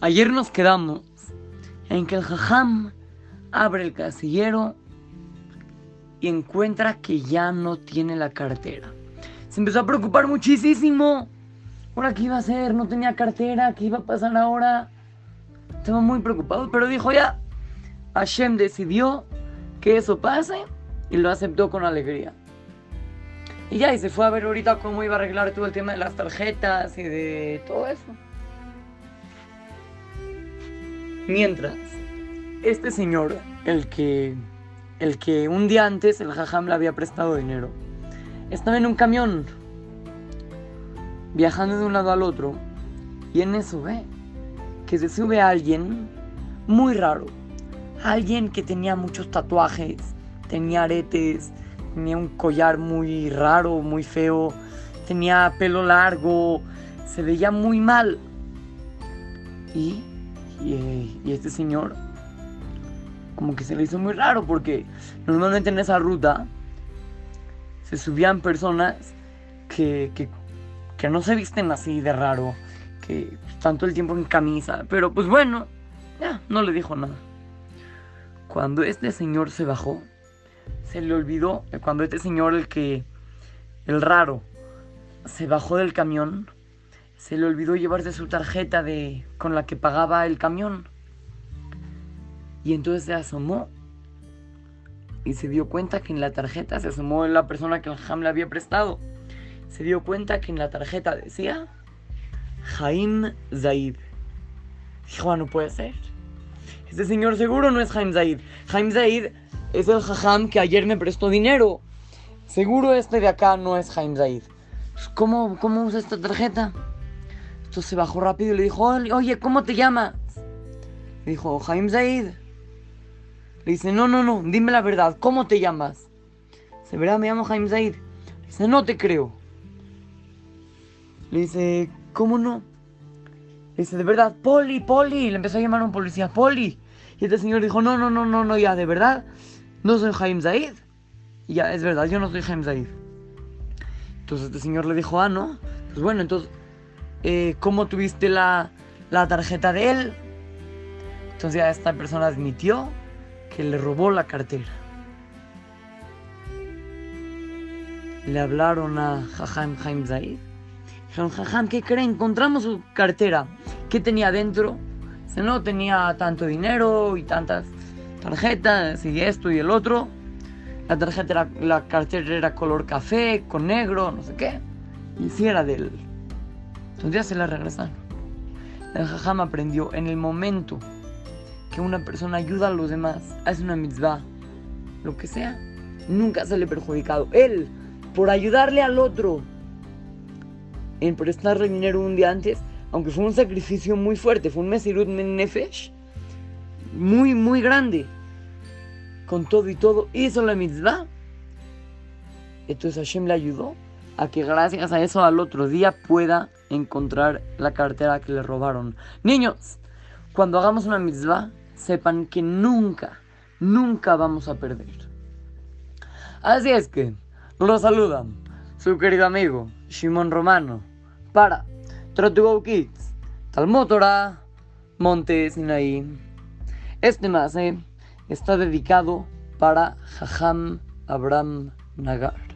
Ayer nos quedamos en que el jajam abre el casillero y encuentra que ya no tiene la cartera. Se empezó a preocupar muchísimo. ¿Ahora qué iba a hacer? No tenía cartera. ¿Qué iba a pasar ahora? Estaba muy preocupado, pero dijo ya. Hashem decidió que eso pase y lo aceptó con alegría. Y ya, y se fue a ver ahorita cómo iba a arreglar todo el tema de las tarjetas y de todo eso. Mientras, este señor, el que, el que un día antes el jajam le había prestado dinero, estaba en un camión, viajando de un lado al otro, y en eso ve que se sube a alguien muy raro, alguien que tenía muchos tatuajes, tenía aretes, tenía un collar muy raro, muy feo, tenía pelo largo, se veía muy mal. Y, y, este señor como que se le hizo muy raro porque normalmente en esa ruta se subían personas que, que, que no se visten así de raro, que todo el tiempo en camisa, pero pues bueno, ya, no le dijo nada. Cuando este señor se bajó, se le olvidó, cuando este señor, el que, el raro, se bajó del camión, se le olvidó llevarse su tarjeta de, con la que pagaba el camión. Y entonces se asomó y se dio cuenta que en la tarjeta se asomó la persona que el Ham le había prestado. Se dio cuenta que en la tarjeta decía Jaim Zaid. Dijo, ah, no puede ser. Este señor seguro no es Jaim Zaid. Jaim Zaid es el jajam que ayer me prestó dinero. Seguro este de acá no es Jaim Zaid. Pues, ¿Cómo, ¿Cómo usa esta tarjeta? Entonces se bajó rápido y le dijo, oye, ¿cómo te llamas? Le dijo, Jaim Zaid. Le dice, no, no, no, dime la verdad, ¿cómo te llamas? Dice, ¿verdad? Me llamo Jaim Zaid. Le dice, no te creo. Le dice, ¿cómo no? Le dice, de verdad, Poli, Poli. Le empezó a llamar un policía, Poli. Y este señor dijo, no, no, no, no, no, ya, de verdad, no soy Jaim Zaid. Y ya, es verdad, yo no soy Jaim Zaid. Entonces este señor le dijo, ah, no. Pues bueno, entonces, eh, ¿cómo tuviste la, la tarjeta de él? Entonces ya esta persona admitió que le robó la cartera. Le hablaron a Jajam Jaim Zaid. Dijeron, Jajam, ¿qué creen? Encontramos su cartera. ¿Qué tenía dentro? Dice, no, tenía tanto dinero y tantas tarjetas y esto y el otro. La tarjeta era, la cartera era color café, con negro, no sé qué. Y si era de él. Entonces se la regresaron. El Jajam aprendió en el momento que una persona ayuda a los demás, hace una mitzvah, lo que sea, nunca sale perjudicado. Él, por ayudarle al otro, en prestarle dinero un día antes, aunque fue un sacrificio muy fuerte, fue un Mesirut Nefesh, muy, muy grande, con todo y todo, hizo la mitzvah. Entonces Hashem le ayudó a que gracias a eso al otro día pueda encontrar la cartera que le robaron. Niños, cuando hagamos una mitzvah, sepan que nunca, nunca vamos a perder. Así es que, los saludan su querido amigo Shimon Romano para Trot to Go Kids, Talmud Torah, Monte Sinaí. Este mase está dedicado para Jajam Abraham Nagar.